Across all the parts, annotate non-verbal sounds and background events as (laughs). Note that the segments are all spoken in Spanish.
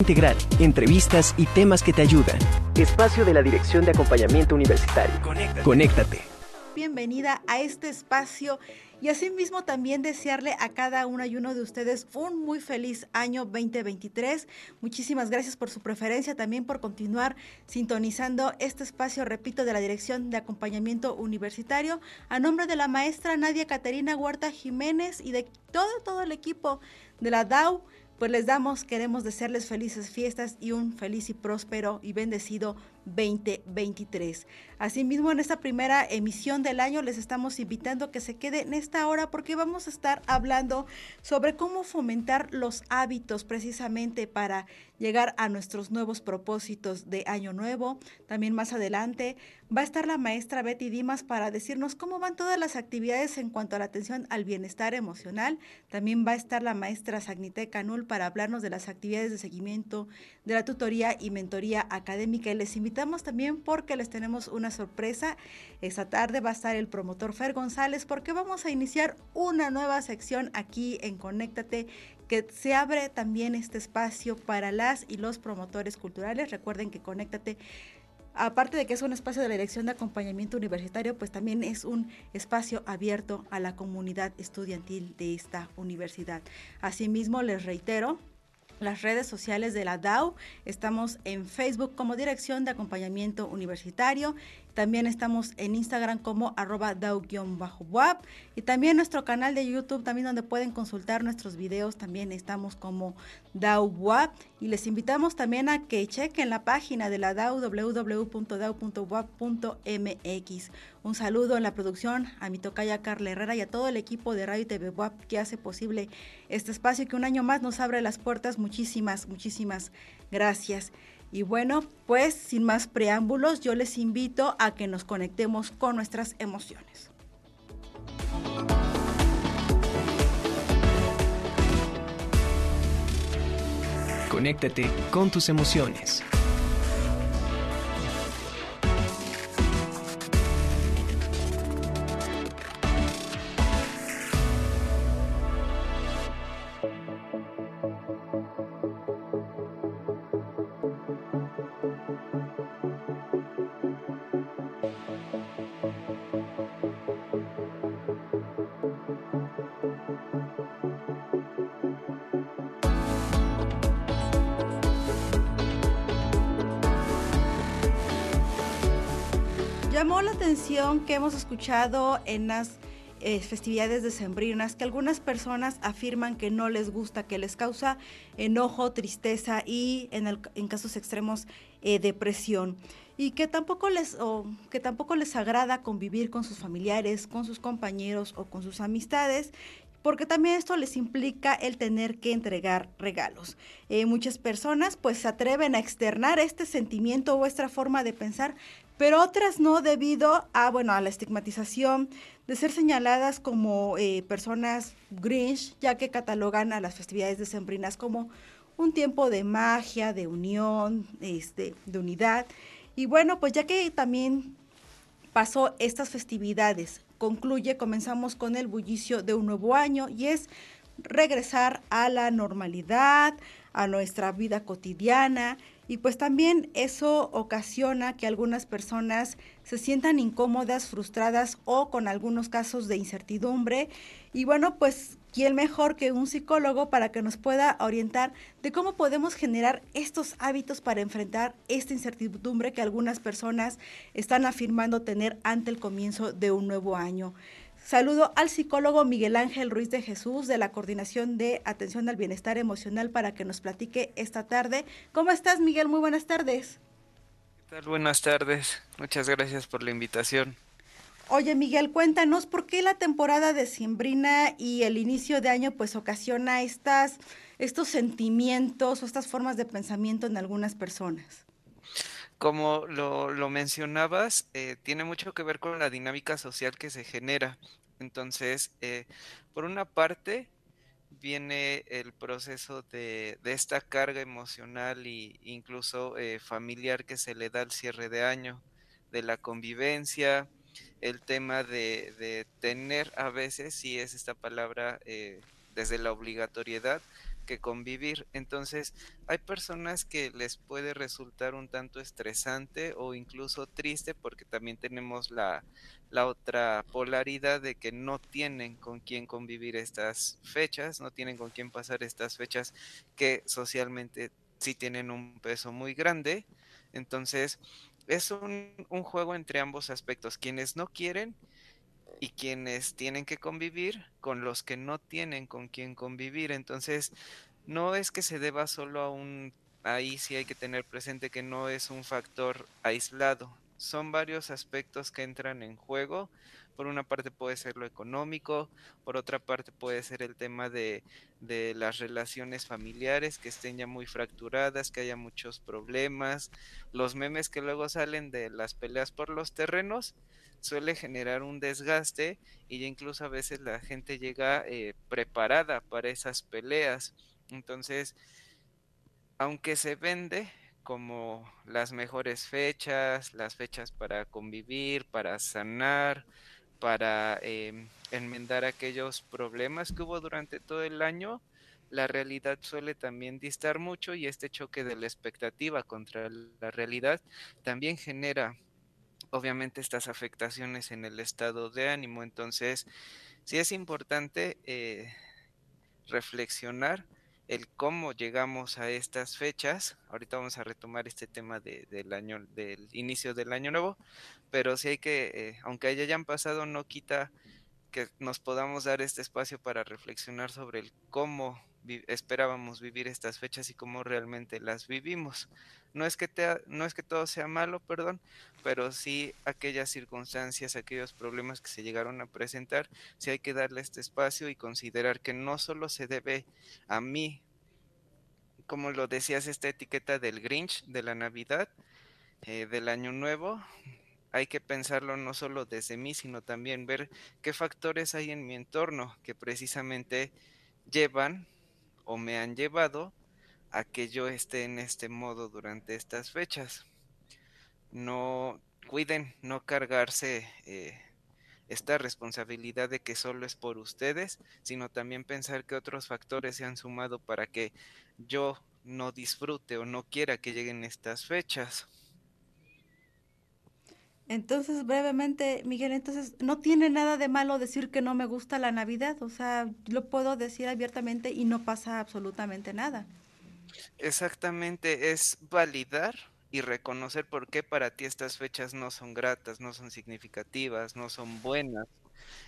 integral, entrevistas y temas que te ayudan. Espacio de la Dirección de Acompañamiento Universitario. Conéctate. Bienvenida a este espacio y asimismo también desearle a cada una y uno de ustedes un muy feliz año 2023. Muchísimas gracias por su preferencia, también por continuar sintonizando este espacio, repito, de la Dirección de Acompañamiento Universitario. A nombre de la maestra Nadia Caterina Huerta Jiménez y de todo, todo el equipo de la DAO pues les damos, queremos desearles felices fiestas y un feliz y próspero y bendecido 2023. Asimismo, en esta primera emisión del año les estamos invitando a que se quede en esta hora porque vamos a estar hablando sobre cómo fomentar los hábitos precisamente para llegar a nuestros nuevos propósitos de año nuevo. También más adelante va a estar la maestra Betty Dimas para decirnos cómo van todas las actividades en cuanto a la atención al bienestar emocional. También va a estar la maestra Sagnite Canul para hablarnos de las actividades de seguimiento de la tutoría y mentoría académica. Y les invitamos también porque les tenemos una sorpresa. Esta tarde va a estar el promotor Fer González porque vamos a iniciar una nueva sección aquí en Conéctate que se abre también este espacio para las y los promotores culturales. Recuerden que Conéctate aparte de que es un espacio de la Dirección de Acompañamiento Universitario, pues también es un espacio abierto a la comunidad estudiantil de esta universidad. Asimismo, les reitero, las redes sociales de la DAO. Estamos en Facebook como Dirección de Acompañamiento Universitario, también estamos en Instagram como arroba dau-wap y también nuestro canal de YouTube, también donde pueden consultar nuestros videos, también estamos como DAO-WAP y les invitamos también a que chequen la página de la DAO www.dau.wap.mx. Un saludo en la producción a mi tocaya Carla Herrera y a todo el equipo de Radio TV WAP que hace posible este espacio que un año más nos abre las puertas. Muchísimas, muchísimas gracias. Y bueno, pues sin más preámbulos, yo les invito a que nos conectemos con nuestras emociones. Conéctate con tus emociones. Que hemos escuchado en las eh, festividades decembrinas que algunas personas afirman que no les gusta, que les causa enojo, tristeza y en, casos extremos eh, depresión y que tampoco les que tampoco les agrada convivir con sus familiares, con sus compañeros o con sus amistades porque también esto les implica el tener que entregar regalos. Eh, muchas personas pues se atreven a externar este sentimiento o esta forma de pensar, pero otras no debido a, bueno, a la estigmatización de ser señaladas como eh, personas grinch, ya que catalogan a las festividades decembrinas como un tiempo de magia, de unión, este, de unidad. Y bueno, pues ya que también pasó estas festividades, concluye, comenzamos con el bullicio de un nuevo año y es regresar a la normalidad, a nuestra vida cotidiana, y pues también eso ocasiona que algunas personas se sientan incómodas, frustradas o con algunos casos de incertidumbre. Y bueno, pues ¿quién mejor que un psicólogo para que nos pueda orientar de cómo podemos generar estos hábitos para enfrentar esta incertidumbre que algunas personas están afirmando tener ante el comienzo de un nuevo año? Saludo al psicólogo Miguel Ángel Ruiz de Jesús de la Coordinación de Atención al Bienestar Emocional para que nos platique esta tarde. ¿Cómo estás, Miguel? Muy buenas tardes. ¿Qué tal? Buenas tardes. Muchas gracias por la invitación. Oye, Miguel, cuéntanos por qué la temporada de Simbrina y el inicio de año pues ocasiona estas, estos sentimientos o estas formas de pensamiento en algunas personas como lo, lo mencionabas, eh, tiene mucho que ver con la dinámica social que se genera. Entonces, eh, por una parte, viene el proceso de, esta carga emocional e incluso eh, familiar que se le da al cierre de año, de la convivencia, el tema de, de tener a veces, si es esta palabra, desde la obligatoriedad, que convivir. Entonces, hay personas que les puede resultar un tanto estresante o incluso triste porque también tenemos la, la otra polaridad de que no tienen con quién convivir estas fechas, no tienen con quién pasar estas fechas que socialmente sí tienen un peso muy grande. Entonces, es un, un juego entre ambos aspectos. Quienes no quieren y quienes tienen que convivir con los que no tienen con quién convivir. Entonces, no es que se deba solo a un... Ahí sí hay que tener presente que no es un factor aislado. Son varios aspectos que entran en juego. Por una parte puede ser lo económico, por otra parte puede ser el tema de, de las relaciones familiares que estén ya muy fracturadas, que haya muchos problemas, los memes que luego salen de las peleas por los terrenos, suele generar un desgaste y incluso a veces la gente llega eh, preparada para esas peleas. Entonces, aunque se vende como las mejores fechas, las fechas para convivir, para sanar, para em, enmendar aquellos problemas que hubo durante todo el año, la realidad suele también distar mucho y este choque de la expectativa contra la realidad también genera obviamente estas afectaciones en el estado de ánimo. Entonces, sí es importante eh, reflexionar el cómo llegamos a estas fechas. Ahorita vamos a retomar este tema del año, del inicio del año nuevo, pero sí hay que, eh, aunque hayan pasado, no quita que nos podamos dar este espacio para reflexionar sobre el cómo esperábamos vivir estas fechas y cómo realmente las vivimos. No es que no es que todo sea malo, perdón, pero sí aquellas circunstancias, aquellos problemas que se llegaron a presentar, sí hay que darle este espacio y considerar que no solo se debe a mí, como lo decías, esta etiqueta del Grinch, de la Navidad, eh, del Año Nuevo, hay que pensarlo no solo desde mí, sino también ver qué factores hay en mi entorno que precisamente llevan o me han llevado a que yo esté en este modo durante estas fechas. No cuiden no cargarse eh, esta responsabilidad de que solo es por ustedes, sino también pensar que otros factores se han sumado para que yo no disfrute o no quiera que lleguen estas fechas. Entonces, brevemente, Miguel, entonces, no tiene nada de malo decir que no me gusta la Navidad, o sea, lo puedo decir abiertamente y no pasa absolutamente nada. Exactamente, es validar y reconocer por qué para ti estas fechas no son gratas, no son significativas, no son buenas,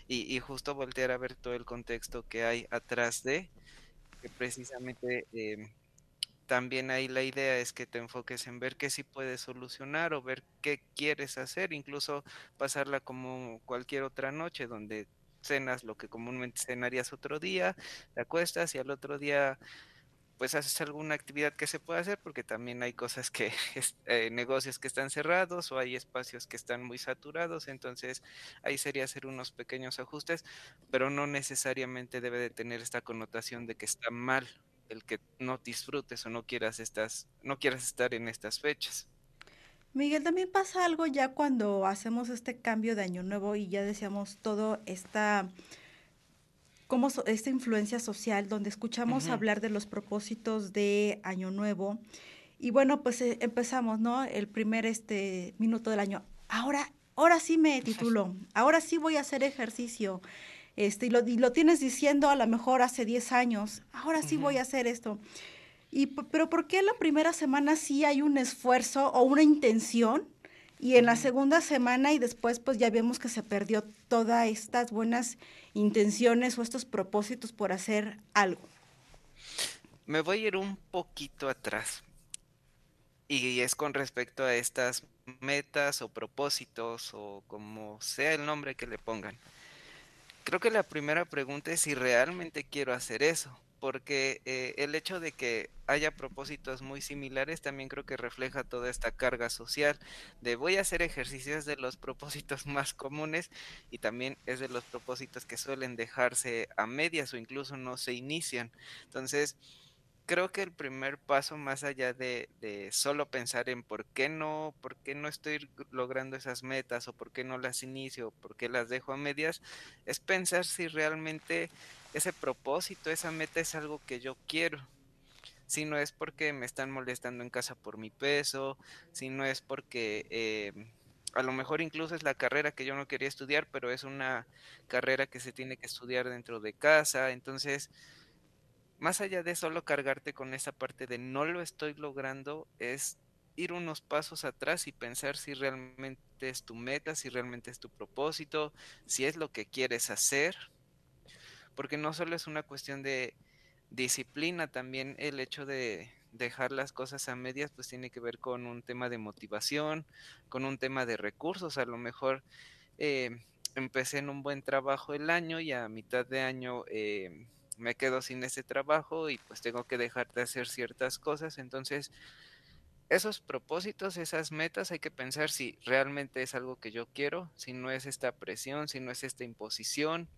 y, y justo voltear a ver todo el contexto que hay atrás de, que precisamente... Eh, también ahí la idea es que te enfoques en ver qué sí puedes solucionar o ver qué quieres hacer, incluso pasarla como cualquier otra noche donde cenas lo que comúnmente cenarías otro día, te acuestas y al otro día pues haces alguna actividad que se pueda hacer porque también hay cosas que, (laughs) eh, negocios que están cerrados o hay espacios que están muy saturados, entonces ahí sería hacer unos pequeños ajustes, pero no necesariamente debe de tener esta connotación de que está mal el que no disfrutes o no quieras estas, no quieras estar en estas fechas. Miguel, también pasa algo ya cuando hacemos este cambio de año nuevo y ya decíamos todo esta como esta influencia social donde escuchamos hablar de los propósitos de año nuevo. Y bueno pues eh, empezamos no el primer este minuto del año. Ahora ahora sí me titulo. (laughs) Ahora sí voy a hacer ejercicio este, y, lo, lo tienes diciendo a lo mejor hace 10 años, ahora sí voy a hacer esto. Y, pero ¿por qué la primera semana sí hay un esfuerzo o una intención? Y en la segunda semana y después pues ya vemos que se perdió todas estas buenas intenciones o estos propósitos por hacer algo. Me voy a ir un poquito atrás. Y es con respecto a estas metas o propósitos o como sea el nombre que le pongan. Creo que la primera pregunta es si realmente quiero hacer eso, porque eh, el hecho de que haya propósitos muy similares también creo que refleja toda esta carga social de voy a hacer ejercicios de los propósitos (laughs) más comunes y también es de los propósitos que suelen dejarse a medias o incluso no se inician. Entonces, creo que el primer paso, más allá de, solo pensar en por qué no, por qué no estoy logrando esas metas, o por qué no las inicio, o por qué las dejo a medias, es pensar si realmente ese propósito, esa meta es algo que yo quiero. Si no es porque me están molestando en casa por mi peso, si no es porque eh, a lo mejor incluso es la carrera que yo no quería estudiar, pero es una carrera que se tiene que estudiar dentro de casa. Entonces, más allá de solo cargarte con esa parte de no lo estoy logrando, es ir unos pasos atrás y pensar si realmente es tu meta, si realmente es tu propósito, si es lo que quieres hacer, porque no solo es una cuestión de disciplina, también el hecho de dejar las cosas a medias, pues tiene que ver con un tema de motivación, con un tema de recursos, a lo mejor eh, empecé en un buen trabajo el año y a mitad de año eh, me quedo sin ese trabajo y pues tengo que dejar de hacer ciertas cosas. Entonces, esos propósitos, esas metas, hay que pensar si realmente es algo que yo quiero, si no es esta presión, si no es esta imposición.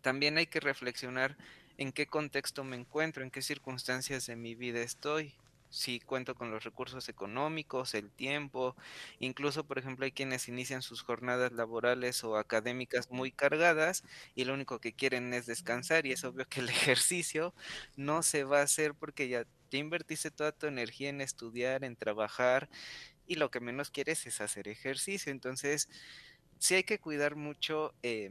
También hay que reflexionar en qué contexto me encuentro, en qué circunstancias de mi vida estoy si cuento con los recursos económicos, el tiempo, incluso por ejemplo hay quienes inician sus jornadas laborales o académicas muy cargadas y lo único que quieren es descansar y es obvio que el (laughs) ejercicio no se va a hacer porque ya, ya invertiste toda tu energía en estudiar, en trabajar y lo que menos quieres es hacer ejercicio. Entonces, sí hay que cuidar mucho eh,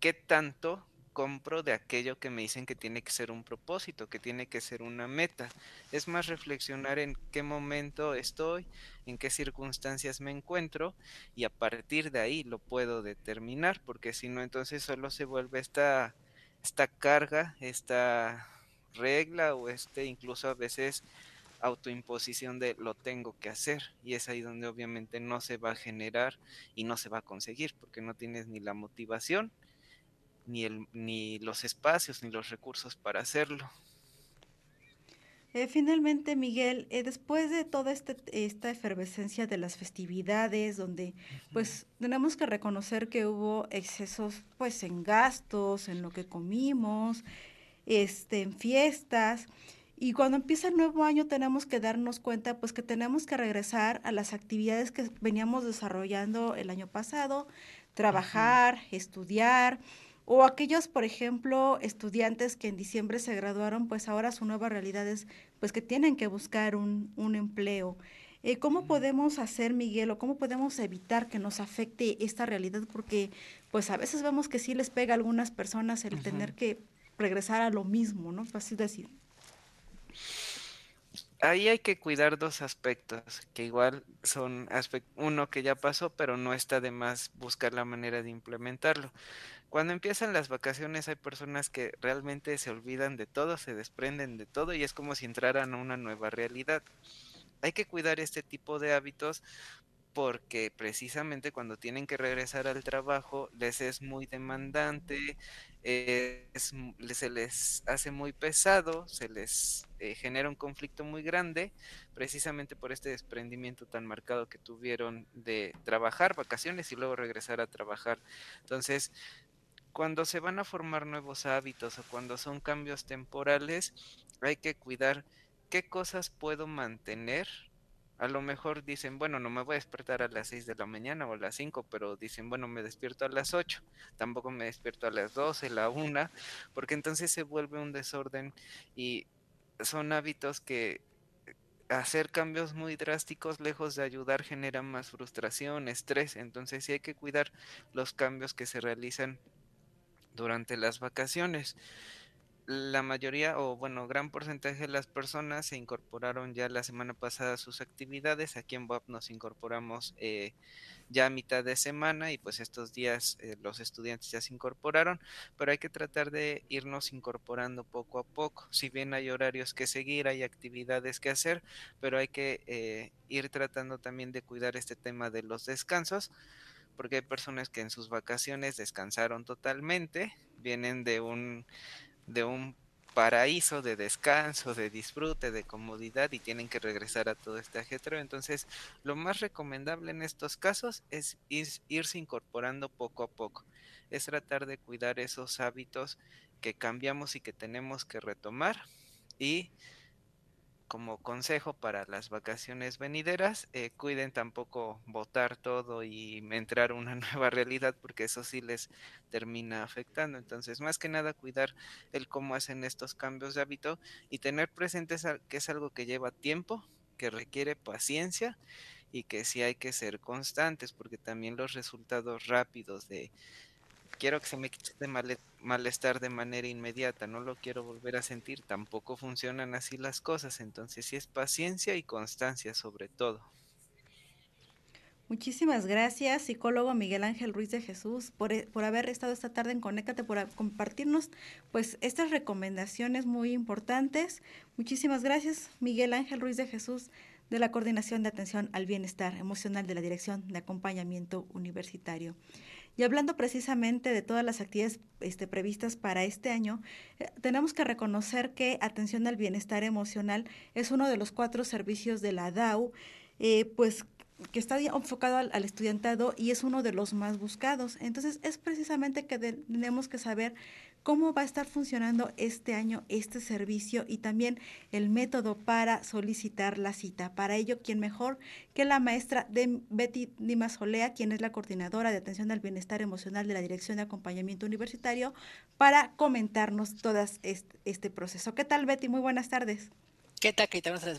qué tanto compro de aquello que me dicen que tiene que ser un propósito, que tiene que ser una meta. Es más reflexionar en qué momento estoy, en qué circunstancias me encuentro y a partir de ahí lo puedo determinar, porque si no entonces solo se vuelve esta, esta carga, esta regla o este incluso a veces autoimposición de lo tengo que hacer y es ahí donde obviamente no se va a generar y no se va a conseguir porque no tienes ni la motivación ni, el, ni los espacios ni los recursos para hacerlo. Eh, finalmente, Miguel, eh, después de toda este, esta efervescencia de las festividades, donde pues tenemos que reconocer que hubo excesos pues en gastos, en lo que comimos, este, en fiestas, y cuando empieza el nuevo año tenemos que darnos cuenta pues que tenemos que regresar a las actividades que veníamos desarrollando el año pasado, trabajar, estudiar, o aquellos, por ejemplo, estudiantes que en diciembre se graduaron, pues ahora su nueva realidad es pues que tienen que buscar un, un empleo. Eh, ¿Cómo podemos hacer, Miguel, o cómo podemos evitar que nos afecte esta realidad? Porque pues a veces vemos que sí les pega a algunas personas el tener que regresar a lo mismo, ¿no? Así decir. Ahí hay que cuidar dos aspectos, que igual son uno que ya pasó, pero no está de más buscar la manera de implementarlo. Cuando empiezan las vacaciones hay personas que realmente se olvidan de todo, se desprenden de todo y es como si entraran a una nueva realidad. Hay que cuidar este tipo de hábitos porque precisamente cuando tienen que regresar al trabajo les es muy demandante, se les hace muy pesado, se les eh, genera un conflicto muy grande, precisamente por este desprendimiento tan marcado que tuvieron de trabajar, vacaciones y luego regresar a trabajar. Entonces, cuando se van a formar nuevos hábitos o cuando son cambios temporales, hay que cuidar qué cosas puedo mantener. A lo mejor dicen, bueno, no me voy a despertar a las 6 de la mañana o a las 5, pero dicen, bueno, me despierto a las 8, tampoco me despierto a las 12, la 1, porque entonces se vuelve un desorden y son hábitos que hacer cambios muy drásticos lejos de ayudar genera más frustración, estrés, entonces sí hay que cuidar los cambios que se realizan durante las vacaciones. La mayoría, o bueno, gran porcentaje de las personas se incorporaron ya la semana pasada a sus actividades. Aquí en WAP nos incorporamos eh, ya a mitad de semana y pues estos días eh, los estudiantes ya se incorporaron, pero hay que tratar de irnos incorporando poco a poco. Si bien hay horarios que seguir, hay actividades que hacer, pero hay que eh, ir tratando también de cuidar este tema de los descansos porque hay personas que en sus vacaciones descansaron totalmente, vienen de un, de un paraíso de descanso, de disfrute, de comodidad y tienen que regresar a todo este ajetreo. Entonces, lo más recomendable en estos casos es irse incorporando poco a poco. Es tratar de cuidar esos hábitos que cambiamos y que tenemos que retomar y como consejo para las vacaciones venideras, eh, cuiden tampoco votar todo y entrar a una (laughs) nueva realidad porque eso sí les termina afectando. Entonces, más que nada, cuidar el cómo hacen estos cambios de hábito y tener presente que es algo que lleva tiempo, que requiere paciencia y que sí hay que ser constantes porque también los resultados rápidos de quiero que se me quite este malestar de manera inmediata, no lo quiero volver a sentir, tampoco funcionan así las cosas, entonces sí es paciencia y constancia sobre todo. Muchísimas gracias, psicólogo Miguel Ángel Ruiz de Jesús, por, e, por, haber estado esta tarde en Conéctate, por compartirnos pues estas recomendaciones muy importantes. Muchísimas gracias, Miguel Ángel Ruiz de Jesús, de la Coordinación de Atención al Bienestar Emocional de la Dirección de Acompañamiento Universitario. Y hablando precisamente de todas las actividades este, previstas para este año, eh, tenemos que reconocer que atención al bienestar emocional es uno de los cuatro servicios de la DAO, eh, pues que está enfocado al, al, estudiantado y es uno de los más buscados. Entonces es precisamente que tenemos que saber cómo va a estar funcionando este año este servicio y también el método para solicitar la cita. Para ello, ¿quién mejor que la maestra de Betty Dimasolea, quien es la coordinadora de atención al bienestar emocional de la Dirección de Acompañamiento Universitario, para comentarnos todo este, este proceso. ¿Qué tal, Betty? Muy buenas tardes.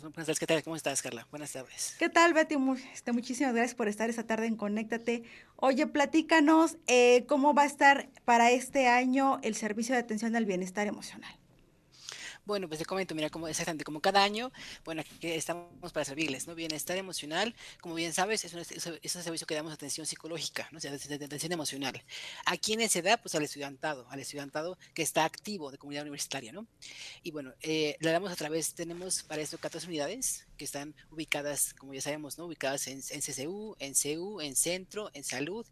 Buenas tardes. ¿Qué tal? ¿Cómo estás, Carla? Buenas tardes. ¿Qué tal, Betty? Este, muchísimas gracias por estar esta tarde en Conéctate. Oye, platícanos eh, cómo va a estar para este año el servicio de atención al bienestar emocional. Bueno, pues te comento, mira, como exactamente como cada año, bueno, aquí estamos para servirles, ¿no? Bienestar emocional, como bien sabes, es un, es un servicio que damos atención psicológica, ¿no? O sea, atención emocional. ¿A quiénes se da? Pues al estudiantado, al estudiantado que está activo de comunidad universitaria, ¿no? Y bueno, eh, le damos a través, tenemos para esto 14 unidades que están ubicadas, como ya sabemos, ¿no? Ubicadas en, en CCU, en CU, en Centro, en Salud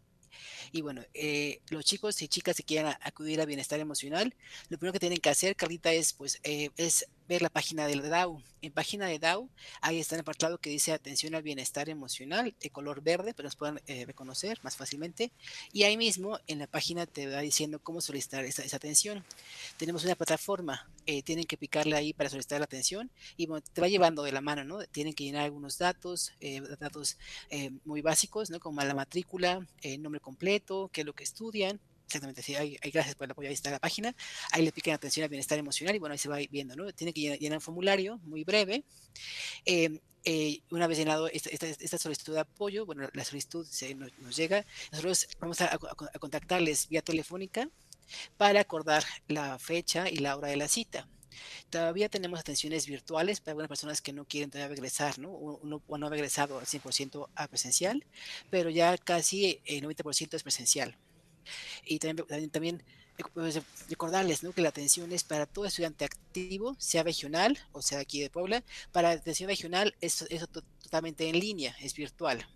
y bueno, eh, los chicos y chicas que quieran acudir a bienestar emocional, lo primero que tienen que hacer, Carlita, es pues eh, es ver la página del DAO. En página de DAO, ahí está el apartado que dice atención al bienestar emocional, de color verde, que nos puedan eh, reconocer más fácilmente. Y ahí mismo, en la página te va diciendo cómo solicitar esa, atención. Tenemos una plataforma, eh, tienen que picarle ahí para solicitar la atención y te va llevando de la mano, ¿no? Tienen que llenar algunos datos, eh, datos muy básicos, ¿no? Como la matrícula, el nombre completo, qué es lo que estudian, Exactamente, sí, hay, gracias por el apoyo, ahí está la página. Ahí le piquen atención al bienestar emocional y bueno, ahí se va viendo, ¿no? Tiene que llenar, un formulario muy breve. Eh, eh, una vez llenado esta, solicitud de apoyo, bueno, la solicitud se nos, llega, nosotros vamos a, contactarles vía telefónica para acordar la fecha y la hora de la cita. Todavía tenemos atenciones virtuales para algunas personas que no quieren todavía regresar, ¿no? O, no, ha regresado al 100% a presencial, pero ya casi el 90% es presencial. Y también, también, pues, recordarles ¿no? que la atención es para todo estudiante activo, sea regional o sea aquí de Puebla. Para atención regional es, es totalmente en línea, es virtual.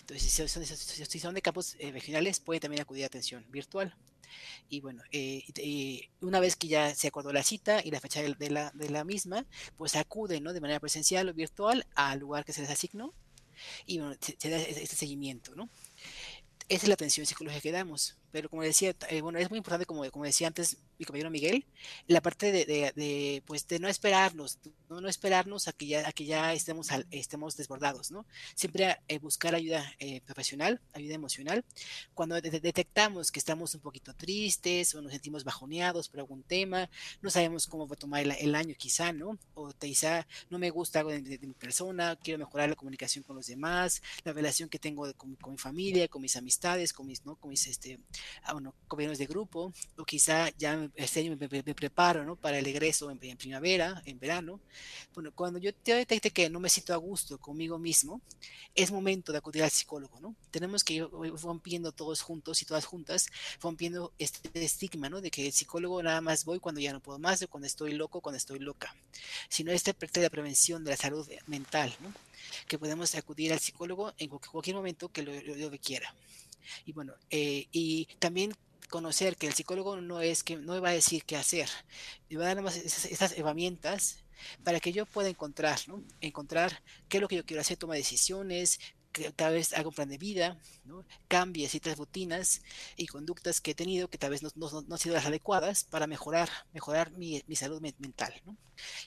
Entonces, si son, si son de campos eh, regionales, pueden también acudir a atención virtual. Y bueno, eh, una vez que ya se acordó la cita y la fecha de la, de la misma, pues acuden ¿no? de manera presencial o virtual al lugar que se les asignó y bueno, se, se da este seguimiento, ¿no? Esa es la atención psicológica que damos. Pero como decía, eh, bueno, es muy importante, como, como decía antes mi compañero Miguel, la parte de, de, pues, de no esperarnos, no, no, esperarnos a que ya, a que ya estemos, estemos desbordados, ¿no? Siempre eh, buscar ayuda eh, profesional, ayuda emocional. Cuando detectamos que estamos un poquito tristes o nos sentimos bajoneados por algún tema, no sabemos cómo va a tomar el, año quizá, ¿no? O quizá no me gusta algo de, mi persona, quiero mejorar la comunicación con los demás, la relación que tengo con, con, mi familia, con mis amistades, con mis, ¿no? Con mis, este, ah, bueno, compañeros de grupo, o quizá ya este año me, preparo ¿no? para el egreso en, primavera, en verano. Bueno, cuando yo te detecte que no me siento a gusto conmigo mismo, es momento de acudir al psicólogo, ¿no? Tenemos que ir rompiendo todos juntos y todas juntas, rompiendo este estigma, ¿no? De que el psicólogo nada más voy cuando ya no puedo más, o cuando estoy loco, cuando estoy loca, sino esta parte de la prevención de la salud mental, ¿no? Que podemos acudir al psicólogo en cualquier momento que lo, lo, quiera. Y bueno, eh, y también conocer que el psicólogo no es que no va a decir qué hacer, me va a dar más esas, herramientas para que yo pueda encontrar, ¿no? Encontrar qué es lo que yo quiero hacer, toma decisiones, que tal vez haga un plan de vida, ¿no? cambie ciertas rutinas y conductas que he tenido que tal vez no, no, han sido las adecuadas para mejorar, mejorar mi, mi salud mental. ¿no?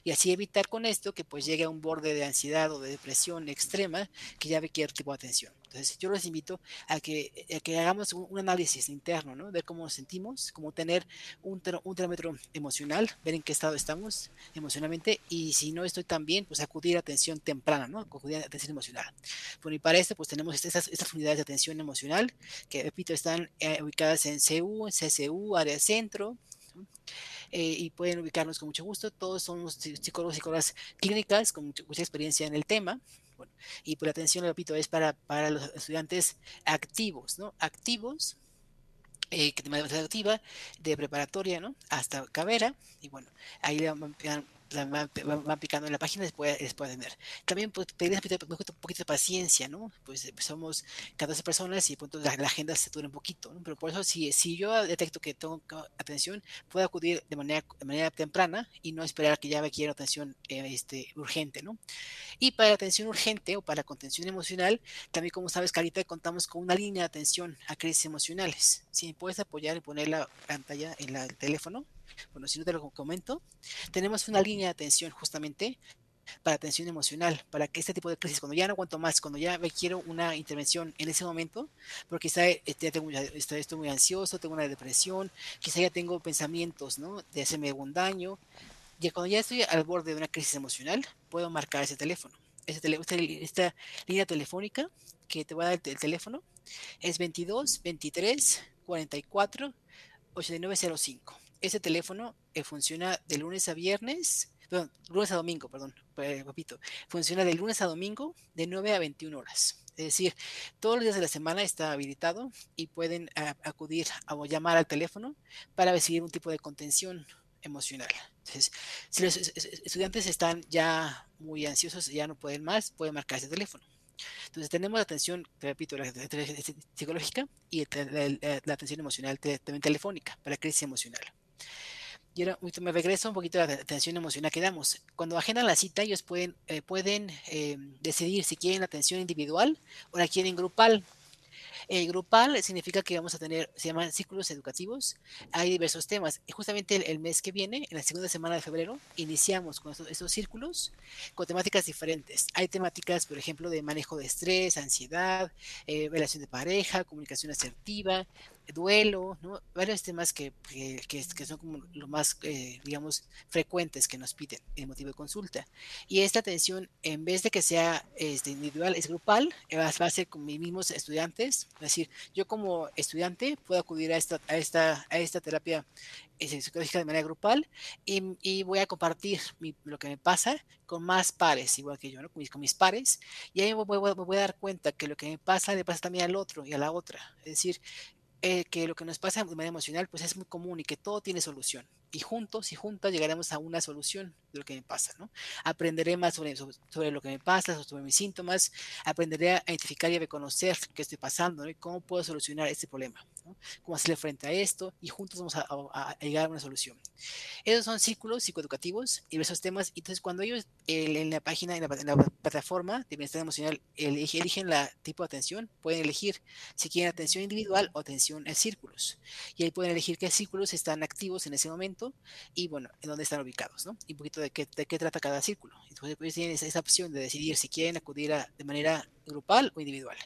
Y así evitar con esto que pues llegue a un borde de ansiedad o de depresión extrema que ya requiere tipo de atención. Entonces, yo les invito a que, que hagamos un, análisis interno, ¿no? Ver cómo nos sentimos, cómo tener un, un termómetro emocional, ver en qué estado estamos emocionalmente y si no estoy tan bien, pues acudir a atención temprana, ¿no? Acudir a atención emocional. Bueno, y para esto, pues tenemos estas, estas unidades de atención emocional que, repito, están eh, ubicadas en CU, CCU, área centro, eh, y pueden ubicarnos con mucho gusto. Todos somos psicólogos y psicólogas clínicas con mucha experiencia en el tema. Y por la atención, repito, es para, para los estudiantes activos, ¿no? Activos, eh, de activa, de preparatoria, ¿no? Hasta Cavera, y bueno, ahí le van, van, picando en la página les puede, les puede atender. También pues, pedir un poquito, de paciencia, ¿no? Pues, pues somos 14 personas y punto, la, agenda se dura un poquito, ¿no? Pero por eso si, si yo detecto que tengo atención, puedo acudir de manera, de manera temprana y no esperar que ya me quiera atención eh, este, urgente, ¿no? Y para atención urgente o para contención emocional, también como sabes, Carita, contamos con una línea de atención a crisis emocionales. Si puedes apoyar y poner la pantalla en la, el teléfono, bueno, si no te lo comento, tenemos una línea de atención justamente para atención emocional, para que este tipo de crisis, cuando ya no aguanto más, cuando ya requiero una intervención en ese momento, porque quizá este, tengo, estoy, estoy, muy ansioso, tengo una depresión, quizá ya tengo pensamientos, ¿no? De hacerme algún daño. Y cuando ya estoy al borde de una crisis emocional, puedo marcar ese teléfono. Ese esta, línea telefónica que te voy a dar el, el teléfono es 22 23 44 8905 ese teléfono eh, funciona de lunes a viernes, perdón, lunes a domingo, perdón, eh, repito, funciona de lunes a domingo de 9 a 21 horas. Es decir, todos los días de la semana está habilitado y pueden acudir o llamar al teléfono para recibir un tipo de contención emocional. Entonces, si los estudiantes están ya muy ansiosos, ya no pueden más, pueden marcar ese teléfono. Entonces tenemos la atención, te repito, la, psicológica y la, atención emocional también telefónica para crisis emocional. Y ahora me regreso un poquito a la atención emocional que damos. Cuando agendan la cita, ellos pueden, eh, pueden eh, decidir si quieren atención individual o la quieren grupal. El grupal significa que vamos a tener, se llaman círculos educativos. Hay diversos temas. Justamente el, mes que viene, en la segunda semana de febrero, iniciamos con estos, círculos con temáticas diferentes. Hay temáticas, por ejemplo, de manejo de estrés, ansiedad, eh, relación de pareja, comunicación asertiva, duelo, ¿no? varios temas que, que, que, son como los más, eh, digamos, frecuentes que nos piden en motivo de consulta. Y esta atención, en vez de que sea este, individual, es grupal, va a ser con mis mismos estudiantes. Es decir, yo como estudiante puedo acudir a esta, a esta, a esta terapia eh, psicológica de manera grupal y, y voy a compartir lo que me pasa con más pares, igual que yo, ¿no? con, mis, con mis pares, y ahí me voy, me voy, a dar cuenta que lo que me pasa le pasa también al otro y a la otra. Es decir, eh, que lo que nos pasa de manera emocional pues es muy común y que todo tiene solución. Y juntos y juntas llegaremos a una solución de lo que me pasa, ¿no? Aprenderé más sobre, sobre, lo que me pasa, sobre mis síntomas, aprenderé a identificar y a reconocer qué estoy pasando, ¿no? Y cómo puedo solucionar este problema, ¿no? Cómo hacerle frente a esto y juntos vamos a, llegar a una solución. Esos son círculos psicoeducativos y esos temas. Entonces, cuando ellos en la página, en la, plataforma de bienestar emocional eligen, eligen la tipo de atención, pueden elegir si quieren atención individual o atención en círculos. Y ahí pueden elegir qué círculos están activos en ese momento y, bueno, en dónde están ubicados, ¿no? Y un poquito de qué, de qué trata cada círculo. Entonces, pues, tienen esa, opción de decidir si quieren acudir a, de manera grupal o individual.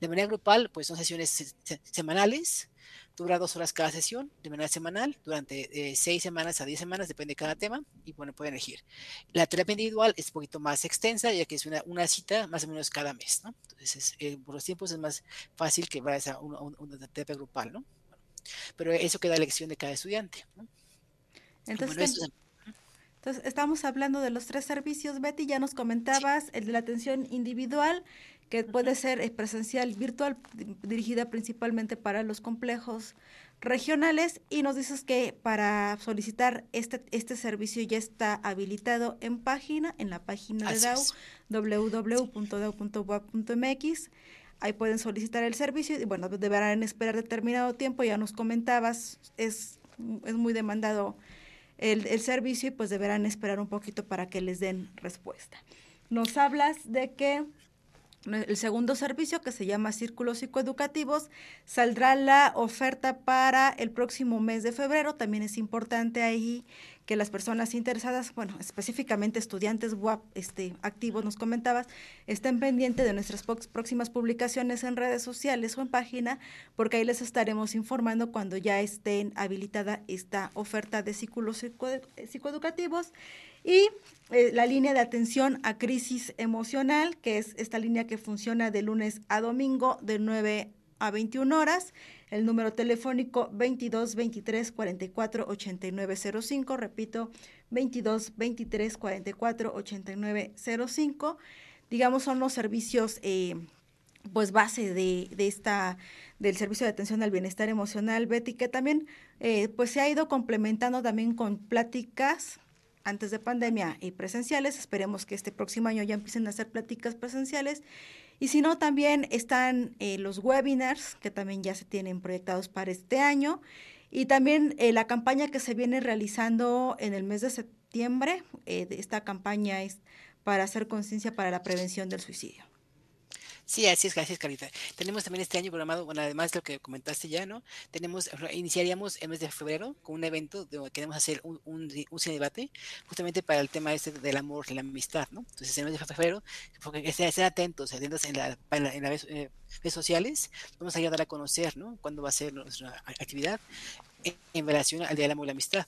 De manera grupal, pues son sesiones semanales, dura dos horas cada sesión de manera semanal, durante eh, seis semanas a diez semanas, depende de cada tema, y bueno, pueden elegir. La terapia individual es un poquito más extensa, ya que es una, una cita más o menos cada mes, ¿no? Entonces, eh, por los tiempos es más fácil que vayas a una, una terapia grupal, ¿no? pero eso queda a elección de cada estudiante, ¿no? Entonces, entonces, estamos hablando de los tres servicios, Betty, ya nos comentabas el de la atención individual, que puede ser eh, presencial, virtual, dirigida principalmente para los complejos regionales, y nos dices que para solicitar este, este servicio ya está habilitado en página, en la página de DAO, www.dau.boa.mx. Ahí pueden solicitar el servicio y bueno, deberán esperar determinado tiempo, ya nos comentabas, es, es muy demandado el, servicio y pues deberán esperar un poquito para que les den respuesta. Nos hablas de que el segundo servicio que se llama Círculos Psicoeducativos, saldrá la oferta para el próximo mes de febrero. También es importante ahí que las personas interesadas, bueno, específicamente estudiantes este, activos, nos comentabas, estén pendientes de nuestras próximas publicaciones en redes sociales o en página, porque ahí les estaremos informando cuando ya estén habilitada esta oferta de círculos psicoeducativos. Y eh, la línea de atención a crisis emocional, que es esta línea que funciona de lunes a domingo de 9 a 21 horas. El número telefónico 22 23 44 89 05. Repito, 22 23 44 89 05. Digamos, son los servicios, eh, pues, base de, de, esta del servicio de atención al bienestar emocional, Betty, que también, eh, pues, se ha ido complementando también con pláticas antes de pandemia y presenciales. Esperemos que este próximo año ya empiecen a hacer pláticas presenciales. Y si no, también están eh, los webinars que también ya se tienen proyectados para este año. Y también eh, la campaña que se viene realizando en el mes de septiembre. Eh, esta campaña es para hacer conciencia para la prevención del suicidio. Sí, así es, gracias, Carita. Tenemos también este año programado, bueno, además de lo que comentaste ya, ¿no? Tenemos, iniciaríamos el mes de febrero con un evento donde queremos hacer un, un, cine debate, justamente para el tema este del amor, y la amistad, ¿no? Entonces, en el mes de febrero, porque estén atentos, atentos en, la, en, las eh, redes sociales, vamos a ayudar a conocer, ¿no? Cuándo va a ser nuestra actividad en relación al Día del Amor y la Amistad.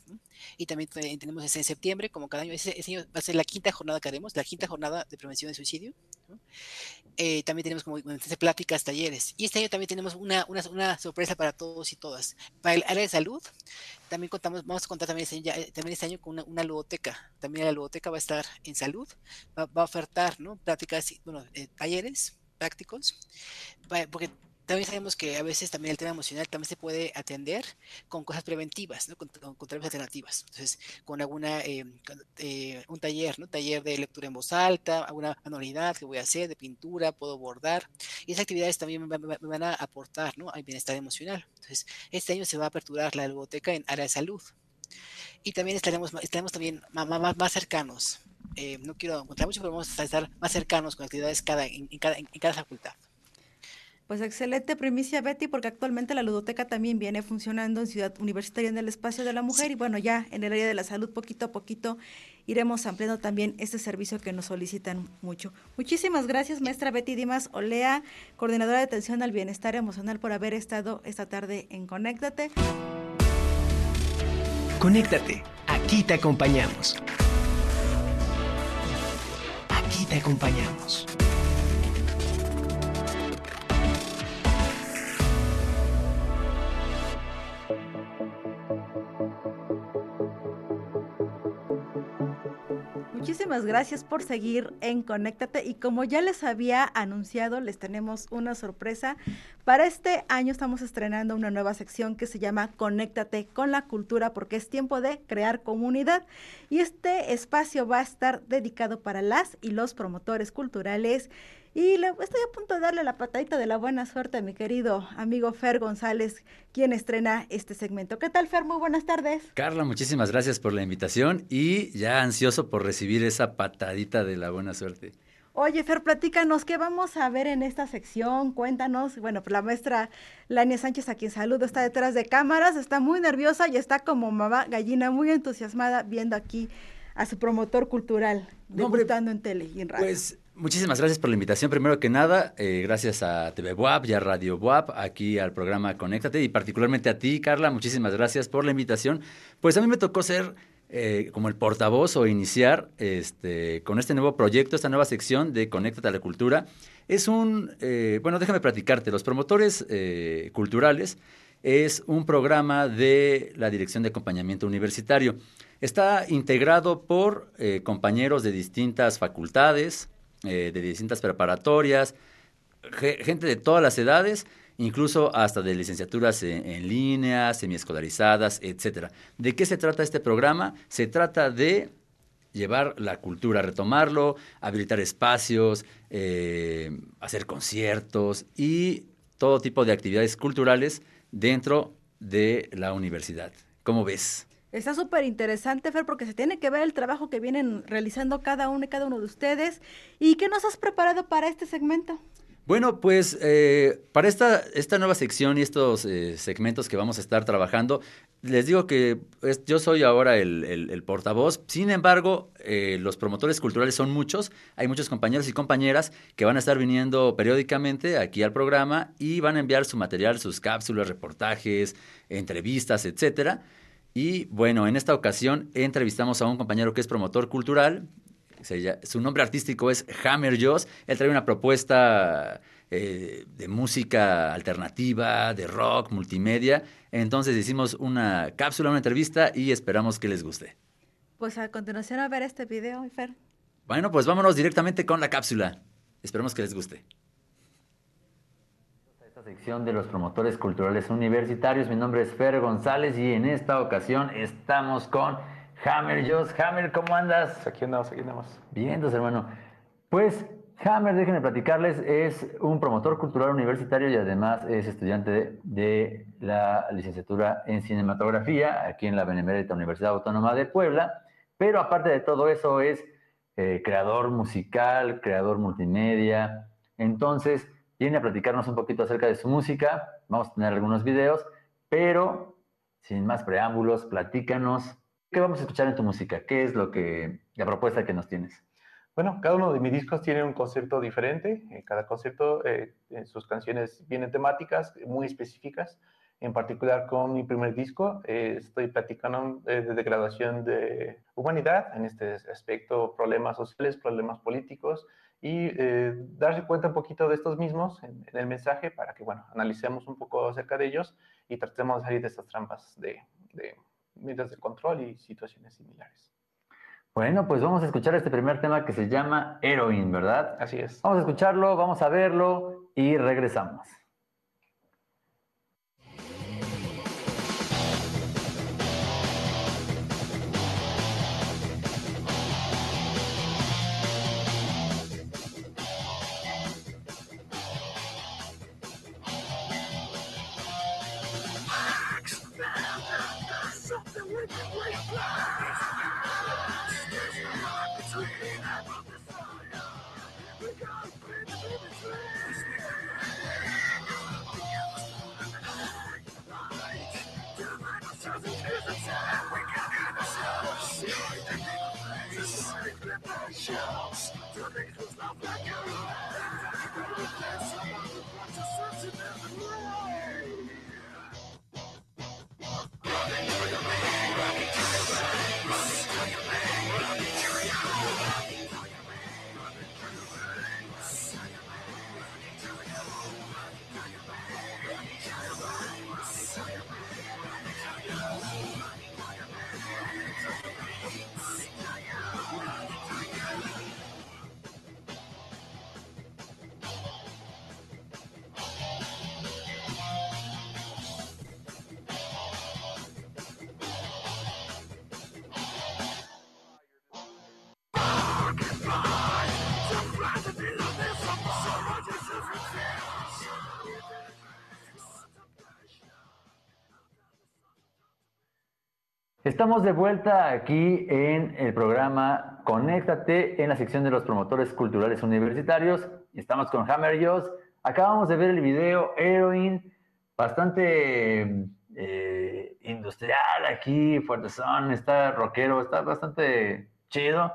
Y también tenemos ese en septiembre, como cada año, ese, año va a ser la quinta jornada que haremos, la quinta jornada de prevención de suicidio. Eh, también tenemos como pláticas, talleres. Y este año también tenemos una, una, una, sorpresa para todos y todas. Para el área de salud, también contamos, vamos a contar también este, ya, también este año con una, una, ludoteca. También la ludoteca va a estar en salud, va, va a ofertar ¿no? prácticas, bueno, eh, talleres prácticos, porque también sabemos que a veces también el tema emocional también se puede atender con cosas preventivas, ¿no? con, con, alternativas. Entonces, con alguna, eh, eh, un taller, ¿no? Taller de lectura en voz alta, alguna anualidad que voy a hacer de pintura, puedo bordar. Y esas actividades también me, van a aportar, ¿no? Al bienestar emocional. Entonces, este año se va a aperturar la biblioteca en área de salud. Y también estaremos, estaremos también más, más, más cercanos. Eh, no quiero contar mucho, pero vamos a estar más cercanos con actividades cada, en, cada, en cada facultad. Pues excelente primicia, Betty, porque actualmente la ludoteca también viene funcionando en Ciudad Universitaria en el espacio de la mujer y bueno, ya en el área de la salud poquito a poquito iremos ampliando también este servicio que nos solicitan mucho. Muchísimas gracias, maestra Betty Dimas Olea, coordinadora de atención al bienestar emocional, por haber estado esta tarde en Conéctate. Conéctate, aquí te acompañamos. Aquí te acompañamos. Muchísimas gracias por seguir en Conéctate y como ya les había anunciado, les tenemos una sorpresa. Para este año estamos estrenando una nueva sección que se llama Conéctate con la cultura porque es tiempo de crear comunidad y este espacio va a estar dedicado para las y los promotores culturales y le, estoy a punto de darle la patadita de la buena suerte a mi querido amigo Fer González, quien estrena este segmento. ¿Qué tal, Fer? Muy buenas tardes. Carla, muchísimas gracias por la invitación y ya ansioso por recibir esa patadita de la buena suerte. Oye, Fer, platícanos, ¿qué vamos a ver en esta sección? Cuéntanos. Bueno, pues la maestra Lania Sánchez, a quien saludo, está detrás de cámaras, está muy nerviosa y está como mamá gallina, muy entusiasmada viendo aquí a su promotor cultural, debutando en tele y en radio. Pues Muchísimas gracias por la invitación. Primero que nada, eh, gracias a TV Buap y a Radio Buap, aquí al programa Conéctate y particularmente a ti, Carla, muchísimas gracias por la invitación. Pues a mí me tocó ser eh, como el portavoz o iniciar este, con este nuevo proyecto, esta nueva sección de Conéctate a la Cultura. Es un, eh, bueno, déjame platicarte, los promotores culturales es un programa de la Dirección de Acompañamiento Universitario. Está integrado por compañeros de distintas facultades, eh, de distintas preparatorias, gente de todas las edades, incluso hasta de licenciaturas en, línea, semiescolarizadas, etcétera. ¿De qué se trata este programa? Se trata de llevar la cultura, retomarlo, habilitar espacios, eh, hacer conciertos y todo tipo de actividades culturales dentro de la universidad. ¿Cómo ves? Está súper interesante, Fer, porque se tiene que ver el trabajo que vienen realizando cada uno y cada uno de ustedes. ¿Y qué nos has preparado para este segmento? Bueno, pues eh, para esta, esta nueva sección y estos eh, segmentos que vamos a estar trabajando, les digo que yo soy ahora el, portavoz. Sin embargo, eh, los promotores culturales son muchos. Hay muchos compañeros y compañeras que van a estar viniendo periódicamente aquí al programa y van a enviar su material, sus cápsulas, reportajes, entrevistas, etcétera. Y bueno, en esta ocasión entrevistamos a un compañero que es promotor cultural. su nombre artístico es Hammer Joss. Él trae una propuesta eh, de música alternativa, de rock, multimedia. Entonces hicimos una cápsula, una entrevista y esperamos que les guste. Pues a continuación a ver este video, Fer. Bueno, pues vámonos directamente con la cápsula. Esperamos que les guste sección de los promotores culturales universitarios. Mi nombre es Fer González y en esta ocasión estamos con Hammer Joss. Hammer, ¿cómo andas? Aquí andamos, aquí andamos. Bien, entonces, hermano. Pues Hammer, déjenme platicarles, es un promotor cultural universitario y además es estudiante de, la licenciatura en cinematografía aquí en la Benemérita Universidad Autónoma de Puebla. Pero aparte de todo eso es eh, creador musical, creador multimedia. Entonces, viene a platicarnos un poquito acerca de su música. Vamos a tener algunos videos, pero sin más preámbulos, platícanos. ¿Qué vamos a escuchar en tu música? ¿Qué es lo que, la propuesta que nos tienes? Bueno, cada uno de mis discos tiene un concepto diferente. En cada concepto, eh, sus canciones vienen temáticas muy específicas. En particular, con mi primer disco, eh, estoy platicando eh, de degradación de humanidad, en este aspecto, problemas sociales, problemas políticos, y eh, darse cuenta un poquito de estos mismos en, el mensaje para que, bueno, analicemos un poco acerca de ellos y tratemos de salir de estas trampas de, de medidas de control y situaciones similares. Bueno, pues vamos a escuchar este primer tema que se llama Heroin, ¿verdad? Así es. Vamos a escucharlo, vamos a verlo y regresamos. Estamos de vuelta aquí en el programa Conéctate en la sección de los promotores culturales universitarios. Estamos con Hammer Joss. Acabamos de ver el video Heroin, bastante eh, industrial aquí, fuerte son, está rockero, está bastante chido.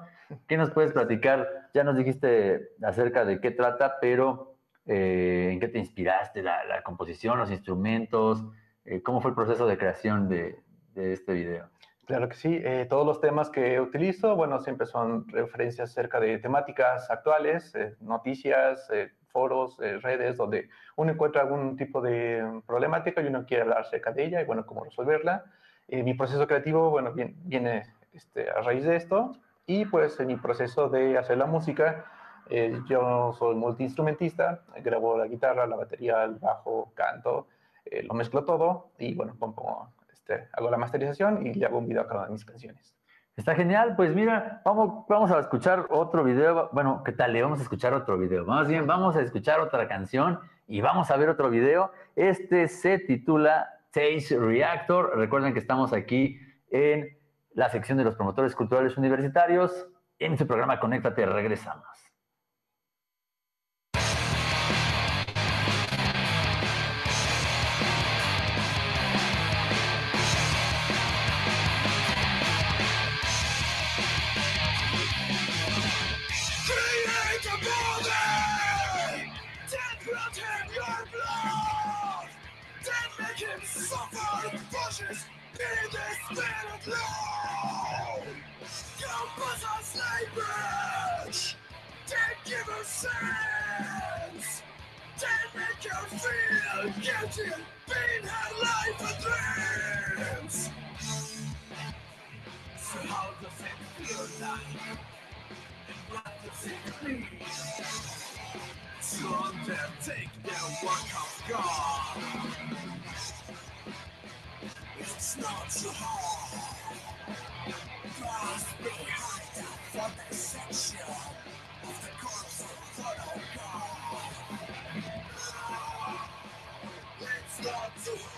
¿Qué nos puedes platicar? Ya nos dijiste acerca de qué trata, pero eh, ¿en qué te inspiraste? La, composición, los instrumentos, eh, ¿cómo fue el proceso de creación de este video? Claro que sí. Eh, todos los temas que utilizo, bueno, siempre son referencias acerca de temáticas actuales, eh, noticias, eh, foros, redes, donde uno encuentra algún tipo de problemática y uno quiere hablar acerca de ella y, bueno, cómo resolverla. mi proceso creativo, bueno, viene, viene este, a raíz de esto y, pues, en mi proceso de hacer la música, yo soy multiinstrumentista, grabo la guitarra, la batería, el bajo, canto, lo mezclo todo y, bueno, pongo este, hago la masterización y le hago un video a cada una de mis canciones. Está genial, pues mira, vamos, vamos a escuchar otro video. Bueno, ¿qué tal? Le vamos a escuchar otro video. Más bien, vamos a escuchar otra canción y vamos a ver otro video. Este se titula Taste Reactor. Recuerden que estamos aquí en la sección de los promotores culturales universitarios. En su programa Conéctate, regresamos. ashes, be this man of love. law. Campus on slavery, ten give us sense, ten make her feel guilty and pain her life and dreams. So how does it feel like? What does it mean? So them take their work of God what you have. Cross behind the fucking section of the corpse of Photo God. It's what you have.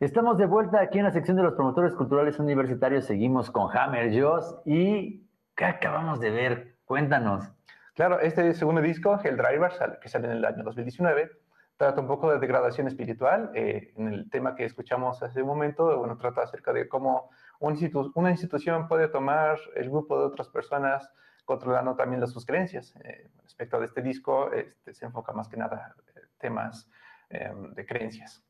Estamos de vuelta aquí en la sección de los promotores culturales universitarios. Seguimos con Hammer Joss y ¿qué acabamos de ver? Cuéntanos. Claro, este segundo disco, Hell Drivers, que sale en el año 2019, trata un poco de degradación espiritual. Eh, en el tema que escuchamos hace un momento, bueno, trata acerca de cómo una institución puede tomar el grupo de otras personas controlando también las sus creencias. Eh, respecto a este disco, este, se enfoca más que nada en temas eh, de creencias.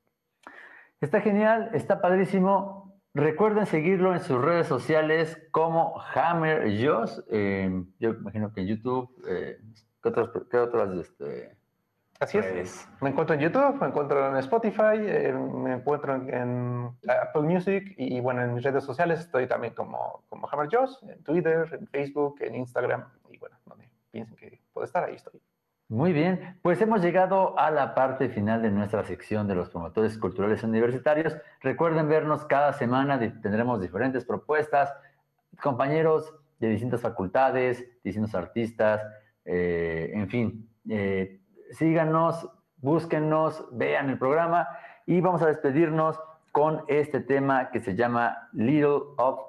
Está genial, está padrísimo. Recuerden seguirlo en sus redes sociales como Hammer Joss. yo imagino que en YouTube. Eh, ¿Qué otras? Qué otras este, Así es. Me encuentro en YouTube, me encuentro en Spotify, eh, me encuentro en, Apple Music y bueno, en mis redes sociales estoy también como, como Hammer Joss, en Twitter, en Facebook, en Instagram y bueno, donde piensen que puedo estar, ahí estoy. Muy bien, pues hemos llegado a la parte final de nuestra sección de los promotores culturales universitarios. Recuerden vernos cada semana, tendremos diferentes propuestas, compañeros de distintas facultades, distintos artistas, eh, en fin, eh, síganos, búsquennos, vean el programa y vamos a despedirnos con este tema que se llama Little of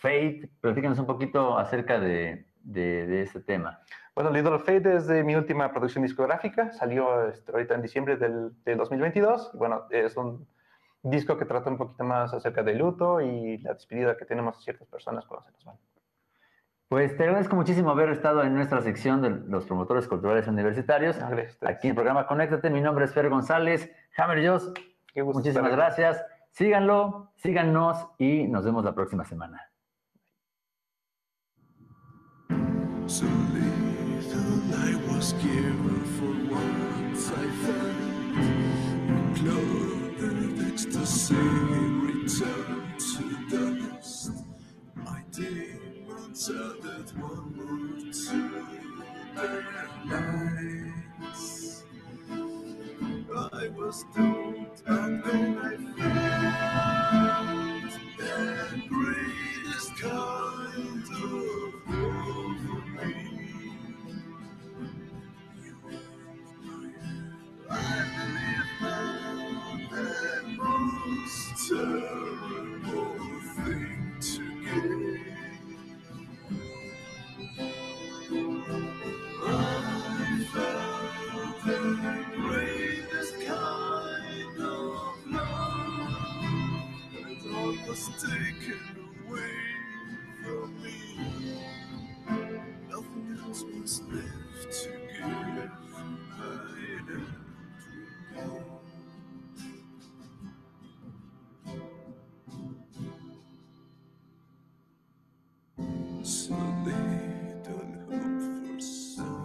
Faith. Platíquenos un poquito acerca de, de este tema. Bueno, Little Fate es de mi última producción discográfica, salió este, ahorita en diciembre del, 2022. bueno, es un disco que trata un poquito más acerca del luto y la despedida que tenemos a ciertas personas cuando se nos van. Pues te agradezco muchísimo haber estado en nuestra sección de los promotores culturales universitarios. Aquí en el programa Conéctate. Mi nombre es Fer González. Hammer Joss, muchísimas gracias. Síganlo, síganos y nos vemos la próxima semana. Was given for once I felt clothed ecstasy return to dust. My demons added one more to their lights. I was doomed, and then I found terrible thing to give. I found the greatest kind of love, and all was taken away from me. Nothing else was left to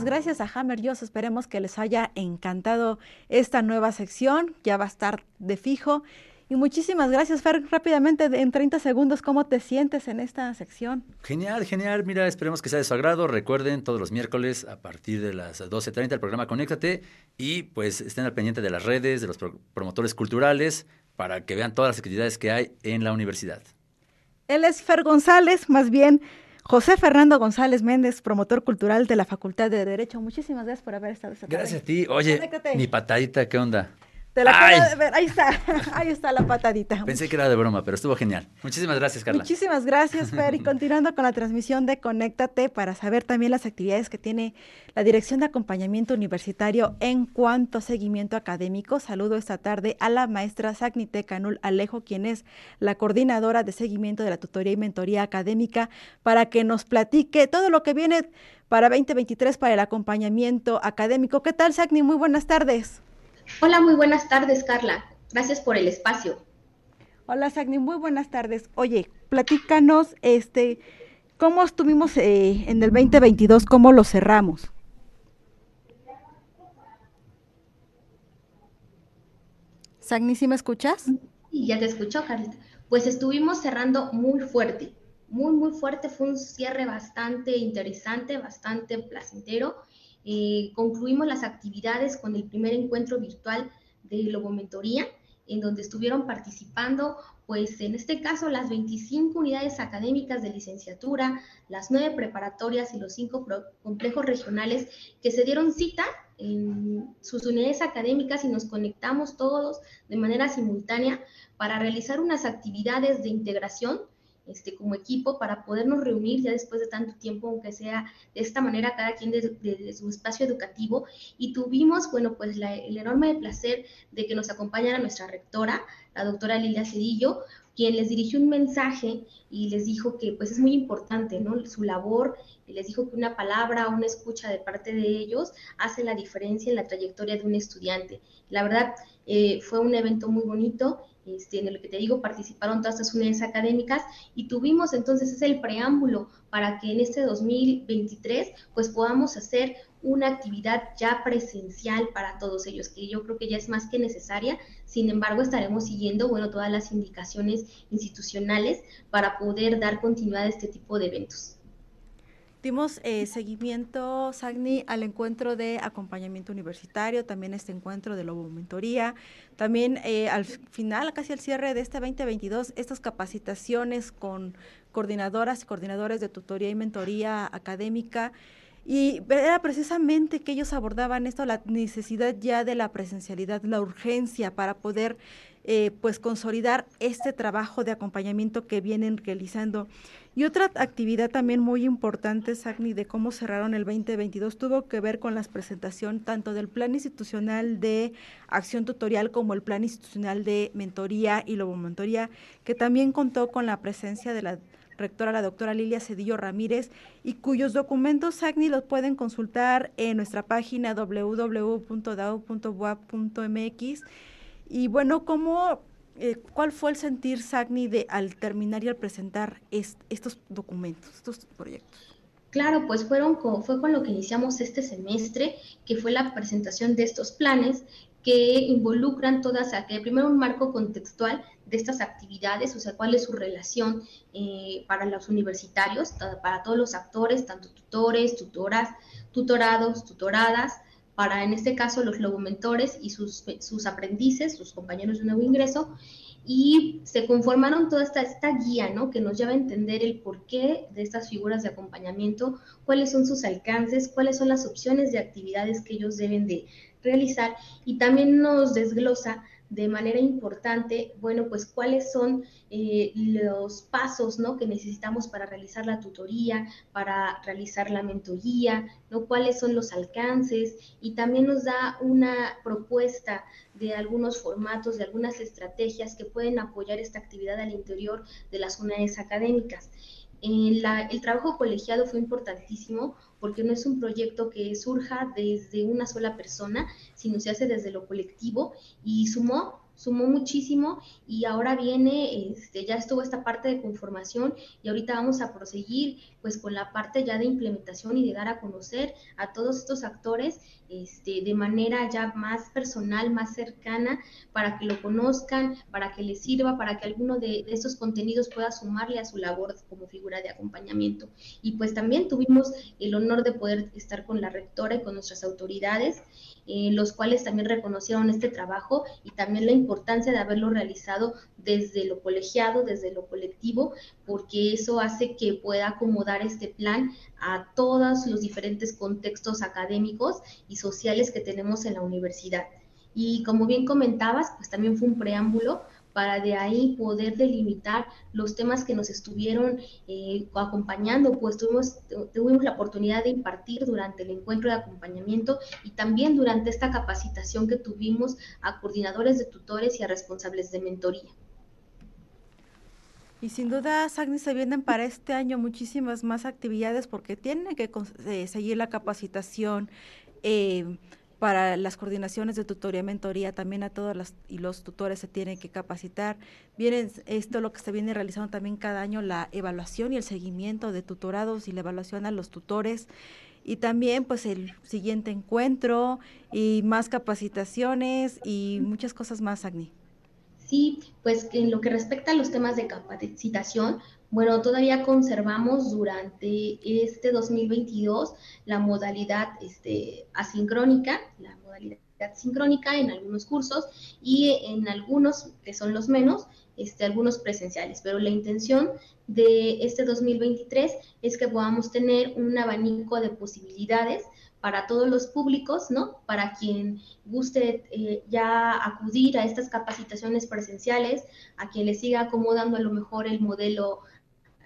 Gracias a Hammer Joss, esperemos que les haya encantado esta nueva sección, ya va a estar de fijo. Y muchísimas gracias, Fer. Rápidamente, en 30 segundos, ¿cómo te sientes en esta sección? Genial, genial. Mira, esperemos que sea de su agrado. Recuerden, todos los miércoles a partir de las 12.30 el programa Conéctate y pues estén al pendiente de las redes, de los pro- promotores culturales para que vean todas las actividades que hay en la universidad. Él es Fer González, más bien José Fernando González Méndez, promotor cultural de la Facultad de Derecho. Muchísimas gracias por haber estado esta tarde. Gracias a ti. Oye, Conéctate. mi patadita, ¿qué onda? Te la acabo Ay. de ver. Ahí está, (laughs) ahí está la patadita. Pensé que era de broma, pero estuvo genial. Muchísimas gracias, Carla. Muchísimas gracias, Fer. Y continuando con la transmisión de Conéctate para saber también las actividades que tiene la Dirección de Acompañamiento Universitario en cuanto a seguimiento académico. Saludo esta tarde a la maestra Sagnite Canul Alejo, quien es la coordinadora de seguimiento de la tutoría y mentoría académica, para que nos platique todo lo que viene para 2023 para el acompañamiento académico. ¿Qué tal, Sagni? Muy buenas tardes. Hola, muy buenas tardes, Carla. Gracias por el espacio. Hola, Sagni, muy buenas tardes. Oye, platícanos, este, ¿cómo estuvimos eh, en el 2022? ¿Cómo lo cerramos? Sagni, ¿sí me escuchas? Y ya te escuchó, Carlita. Pues estuvimos cerrando muy fuerte, muy, muy fuerte. Fue un cierre bastante interesante, bastante placentero. Eh, concluimos las actividades con el primer encuentro virtual de Logomentoría, en donde estuvieron participando, pues en este caso, las 25 unidades académicas de licenciatura, las nueve preparatorias y los cinco pro- complejos regionales que se dieron cita en sus unidades académicas y nos conectamos todos de manera simultánea para realizar unas actividades de integración este, como equipo para podernos reunir ya después de tanto tiempo, aunque sea de esta manera cada quien desde, su espacio educativo. Y tuvimos, bueno, pues el enorme placer de que nos acompañara nuestra rectora, la doctora Lilia Cedillo, quien les dirigió un mensaje y les dijo que pues es muy importante, ¿no? Su labor, y les dijo que una palabra, una escucha de parte de ellos hace la diferencia en la trayectoria de un estudiante. La verdad, eh, fue un evento muy bonito, este, en el que te digo, participaron todas estas unidades académicas y tuvimos entonces es el preámbulo para que en este 2023 pues podamos hacer una actividad ya presencial para todos ellos, que yo creo que ya es más que necesaria. Sin embargo, estaremos siguiendo, bueno, todas las indicaciones institucionales para poder dar continuidad a este tipo de eventos. Dimos eh, seguimiento, Sagni, al encuentro de acompañamiento universitario, también este encuentro de Lobo Mentoría, también eh, al final, casi al cierre de este 2022, estas capacitaciones con coordinadoras y coordinadores de tutoría y mentoría académica. Y era precisamente que ellos abordaban esto, la necesidad ya de la presencialidad, la urgencia para poder eh, pues consolidar este trabajo de acompañamiento que vienen realizando. Y otra actividad también muy importante, Sagni, de cómo cerraron el 2022, tuvo que ver con la presentación tanto del plan institucional de acción tutorial como el plan institucional de mentoría y lobomentoría, que también contó con la presencia de la rectora, la doctora Lilia Cedillo Ramírez, y cuyos documentos SACNI los pueden consultar en nuestra página www.dao.boab.mx. Y bueno, ¿cómo, eh, ¿cuál fue el sentir SACNI de, al terminar y al presentar est estos documentos, estos proyectos? Claro, pues fueron con, fue con lo que iniciamos este semestre, que fue la presentación de estos planes que involucran todas, que primero un marco contextual de estas actividades, o sea, cuál es su relación eh, para los universitarios, para todos los actores, tanto tutores, tutoras, tutorados, tutoradas, para en este caso los logomentores y sus, sus aprendices, sus compañeros de nuevo ingreso, y se conformaron toda esta, esta guía, ¿no? Que nos lleva a entender el porqué de estas figuras de acompañamiento, cuáles son sus alcances, cuáles son las opciones de actividades que ellos deben de realizar y también nos desglosa de manera importante, bueno, pues cuáles son eh, los pasos, ¿no? Que necesitamos para realizar la tutoría, para realizar la mentoría, ¿no? Cuáles son los alcances y también nos da una propuesta de algunos formatos, de algunas estrategias que pueden apoyar esta actividad al interior de las unidades académicas. El trabajo colegiado fue importantísimo porque no es un proyecto que surja desde una sola persona, sino se hace desde lo colectivo y sumó sumó muchísimo y ahora viene, este, ya estuvo esta parte de conformación y ahorita vamos a proseguir pues con la parte ya de implementación y de dar a conocer a todos estos actores este, de manera ya más personal, más cercana, para que lo conozcan, para que les sirva, para que alguno de, de estos contenidos pueda sumarle a su labor como figura de acompañamiento. Y pues también tuvimos el honor de poder estar con la rectora y con nuestras autoridades eh, los cuales también reconocieron este trabajo y también la importancia de haberlo realizado desde lo colegiado, desde lo colectivo, porque eso hace que pueda acomodar este plan a todos los diferentes contextos académicos sociales que tenemos en la universidad. Y como bien comentabas, pues también fue un preámbulo para de ahí poder delimitar los temas que nos estuvieron eh, acompañando, pues tuvimos, tuvimos la oportunidad de impartir durante el encuentro de acompañamiento y también durante esta capacitación que tuvimos a coordinadores de tutores y a responsables de mentoría. Y sin duda, Agni, se vienen para este año muchísimas más actividades porque tienen que eh, seguir la capacitación. Eh, para las coordinaciones de tutoría mentoría, también a todos las, y los tutores se tienen que capacitar. Vienen esto lo que se viene realizando también cada año, la evaluación y el seguimiento de tutorados y la evaluación a los tutores. Y también pues el siguiente encuentro y más capacitaciones y muchas cosas más, Agni. Sí, pues en lo que respecta a los temas de capacitación, bueno, todavía conservamos durante este 2022 la modalidad este, asincrónica, la modalidad sincrónica en algunos cursos y en algunos, que son los menos, este, algunos presenciales. Pero la intención de este 2023 es que podamos tener un abanico de posibilidades para todos los públicos, ¿no? Para quien guste eh, ya acudir a estas capacitaciones presenciales, a quien le siga acomodando a lo mejor el modelo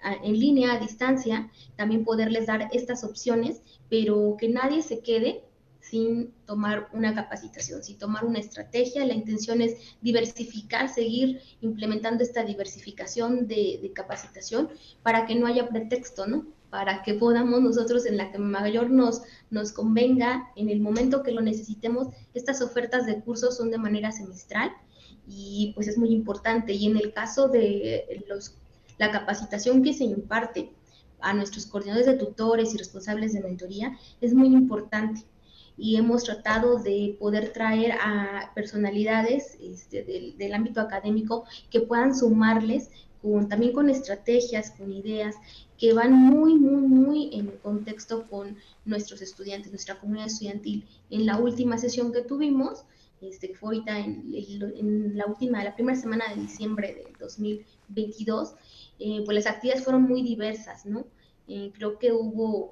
en línea, a distancia, también poderles dar estas opciones, pero que nadie se quede sin tomar una capacitación, sin tomar una estrategia. La intención es diversificar, seguir implementando esta diversificación de, capacitación para que no haya pretexto, ¿no? Para que podamos nosotros, en la que mayor nos, nos convenga, en el momento que lo necesitemos, estas ofertas de cursos son de manera semestral y pues es muy importante. Y en el caso de los la capacitación que se imparte a nuestros coordinadores de tutores y responsables de mentoría es muy importante y hemos tratado de poder traer a personalidades este, del, ámbito académico que puedan sumarles con, también con estrategias, con ideas que van muy, muy, muy en contexto con nuestros estudiantes, nuestra comunidad estudiantil. En la última sesión que tuvimos, este, que fue ahorita en, en la última, la primera semana de diciembre del 2022, eh, pues las actividades fueron muy diversas, ¿no? Eh, creo que hubo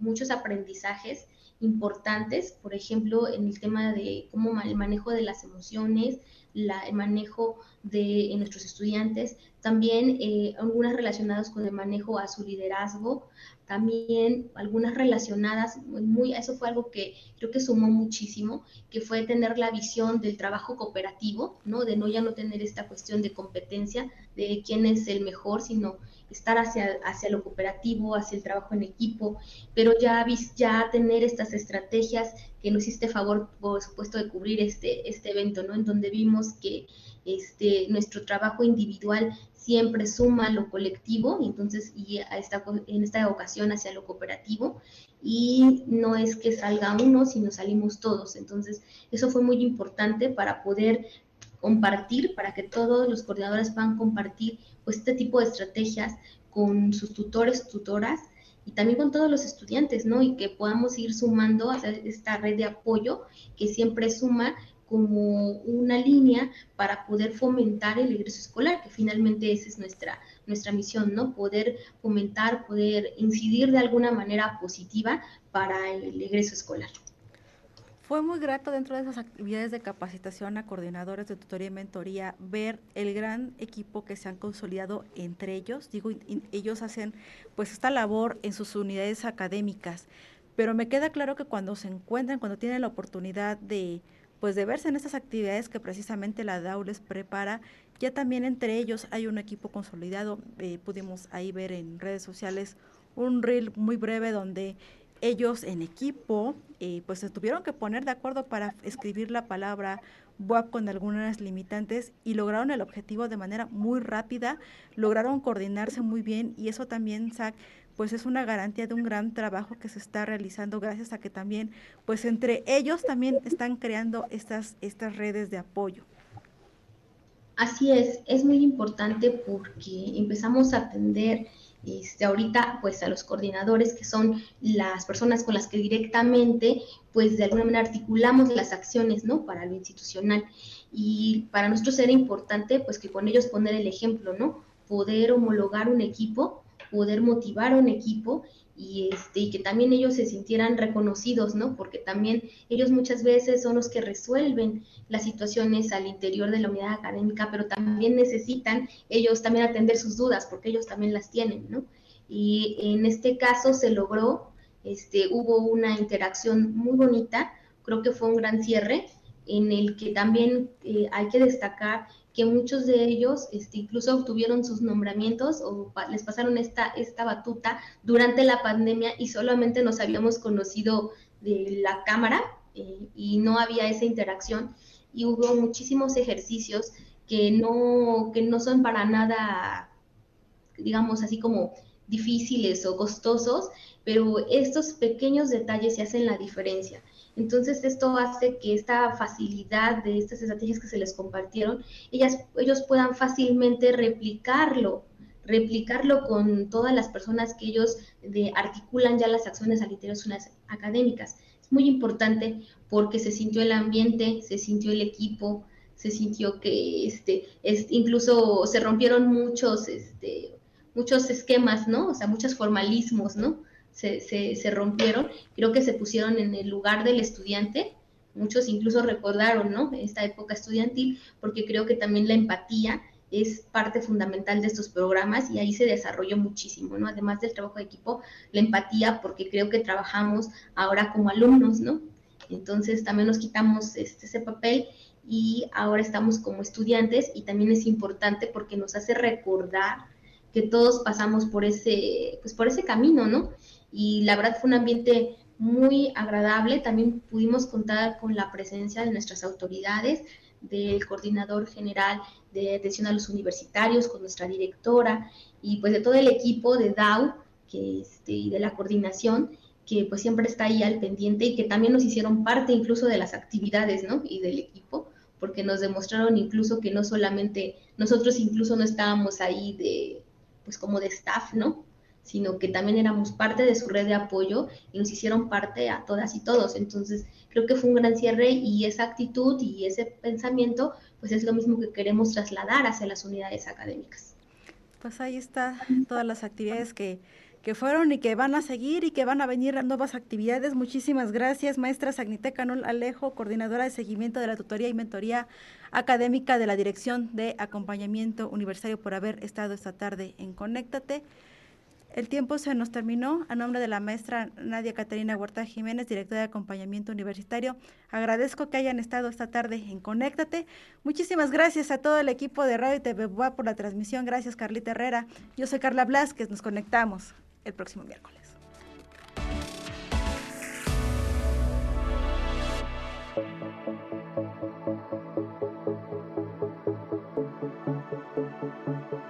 muchos aprendizajes importantes, por ejemplo, en el tema de cómo el manejo de las emociones, la, el manejo de nuestros estudiantes, también eh, algunas relacionadas con el manejo a su liderazgo, también algunas relacionadas, muy, eso fue algo que creo que sumó muchísimo, que fue tener la visión del trabajo cooperativo, ¿no? De no ya no tener esta cuestión de competencia, de quién es el mejor, sino estar hacia, hacia lo cooperativo, hacia el trabajo en equipo, pero ya, ya tener estas estrategias que nos hiciste favor, por supuesto, de cubrir este, este evento, ¿no? En donde vimos que este, nuestro trabajo individual siempre suma lo colectivo, entonces, y a esta, en esta ocasión hacia lo cooperativo, y no es que salga uno, sino salimos todos. Entonces, eso fue muy importante para poder compartir, para que todos los coordinadores puedan compartir pues, este tipo de estrategias con sus tutores, tutoras, y también con todos los estudiantes, ¿no? Y que podamos ir sumando a esta red de apoyo que siempre suma como una línea para poder fomentar el egreso escolar, que finalmente esa es nuestra, nuestra misión, ¿no? Poder fomentar, poder incidir de alguna manera positiva para el egreso escolar. Fue muy grato dentro de esas actividades de capacitación a coordinadores de tutoría y mentoría ver el gran equipo que se han consolidado entre ellos. Digo, ellos hacen pues esta labor en sus unidades académicas, pero me queda claro que cuando se encuentran, cuando tienen la oportunidad de pues de verse en estas actividades que precisamente la DAO les prepara, ya también entre ellos hay un equipo consolidado. Eh, pudimos ahí ver en redes sociales un reel muy breve donde ellos en equipo eh, pues se tuvieron que poner de acuerdo para escribir la palabra WAP con algunas limitantes y lograron el objetivo de manera muy rápida, lograron coordinarse muy bien y eso también, Zach, pues es una garantía de un gran trabajo que se está realizando gracias a que también, pues entre ellos también están creando estas, estas redes de apoyo. Así es, es muy importante porque empezamos a atender este, ahorita pues a los coordinadores que son las personas con las que directamente pues de alguna manera articulamos las acciones, ¿no? Para lo institucional. Y para nosotros era importante pues que con ellos poner el ejemplo, ¿no? Poder homologar un equipo poder motivar a un equipo y, este, y que también ellos se sintieran reconocidos, ¿no? Porque también ellos muchas veces son los que resuelven las situaciones al interior de la unidad académica, pero también necesitan ellos también atender sus dudas, porque ellos también las tienen, ¿no? Y en este caso se logró, este, hubo una interacción muy bonita, creo que fue un gran cierre, en el que también eh, hay que destacar que muchos de ellos este, incluso obtuvieron sus nombramientos o les pasaron esta, esta batuta durante la pandemia y solamente nos habíamos conocido de la cámara eh, y no había esa interacción y hubo muchísimos ejercicios que no, que no son para nada, digamos así como difíciles o costosos, pero estos pequeños detalles se hacen la diferencia. Entonces esto hace que esta facilidad de estas estrategias que se les compartieron, ellas, ellos puedan fácilmente replicarlo, replicarlo con todas las personas que ellos de, articulan ya las acciones al interior de académicas. Es muy importante porque se sintió el ambiente, se sintió el equipo, se sintió que este, es, incluso se rompieron muchos, este, muchos esquemas, ¿no? O sea, muchos formalismos, ¿no? Se, se, rompieron, creo que se pusieron en el lugar del estudiante, muchos incluso recordaron, ¿no? Esta época estudiantil, porque creo que también la empatía es parte fundamental de estos programas y ahí se desarrolló muchísimo, ¿no? Además del trabajo de equipo, la empatía, porque creo que trabajamos ahora como alumnos, ¿no? Entonces también nos quitamos este, ese papel y ahora estamos como estudiantes y también es importante porque nos hace recordar que todos pasamos por ese, pues por ese camino, ¿no? Y la verdad fue un ambiente muy agradable. También pudimos contar con la presencia de nuestras autoridades, del coordinador general de atención a los universitarios, con nuestra directora y pues de todo el equipo de DAO que, este, y de la coordinación que pues siempre está ahí al pendiente y que también nos hicieron parte incluso de las actividades, ¿no? Y del equipo, porque nos demostraron incluso que no solamente, nosotros incluso no estábamos ahí de, pues como de staff, ¿no? Sino que también éramos parte de su red de apoyo y nos hicieron parte a todas y todos. Entonces, creo que fue un gran cierre y esa actitud y ese pensamiento, pues es lo mismo que queremos trasladar hacia las unidades académicas. Pues ahí está todas las actividades que, que fueron y que van a seguir y que van a venir nuevas actividades. Muchísimas gracias, maestra Sagnite Canol Alejo, coordinadora de seguimiento de la tutoría y mentoría académica de la Dirección de Acompañamiento Universitario, por haber estado esta tarde en Conéctate. El tiempo se nos terminó. A nombre de la maestra Nadia Caterina Huerta Jiménez, directora de acompañamiento universitario, agradezco que hayan estado esta tarde en Conéctate. Muchísimas gracias a todo el equipo de Radio y TV por la transmisión. Gracias, Carlita Herrera. Yo soy Carla Blasquez. Nos conectamos el próximo miércoles.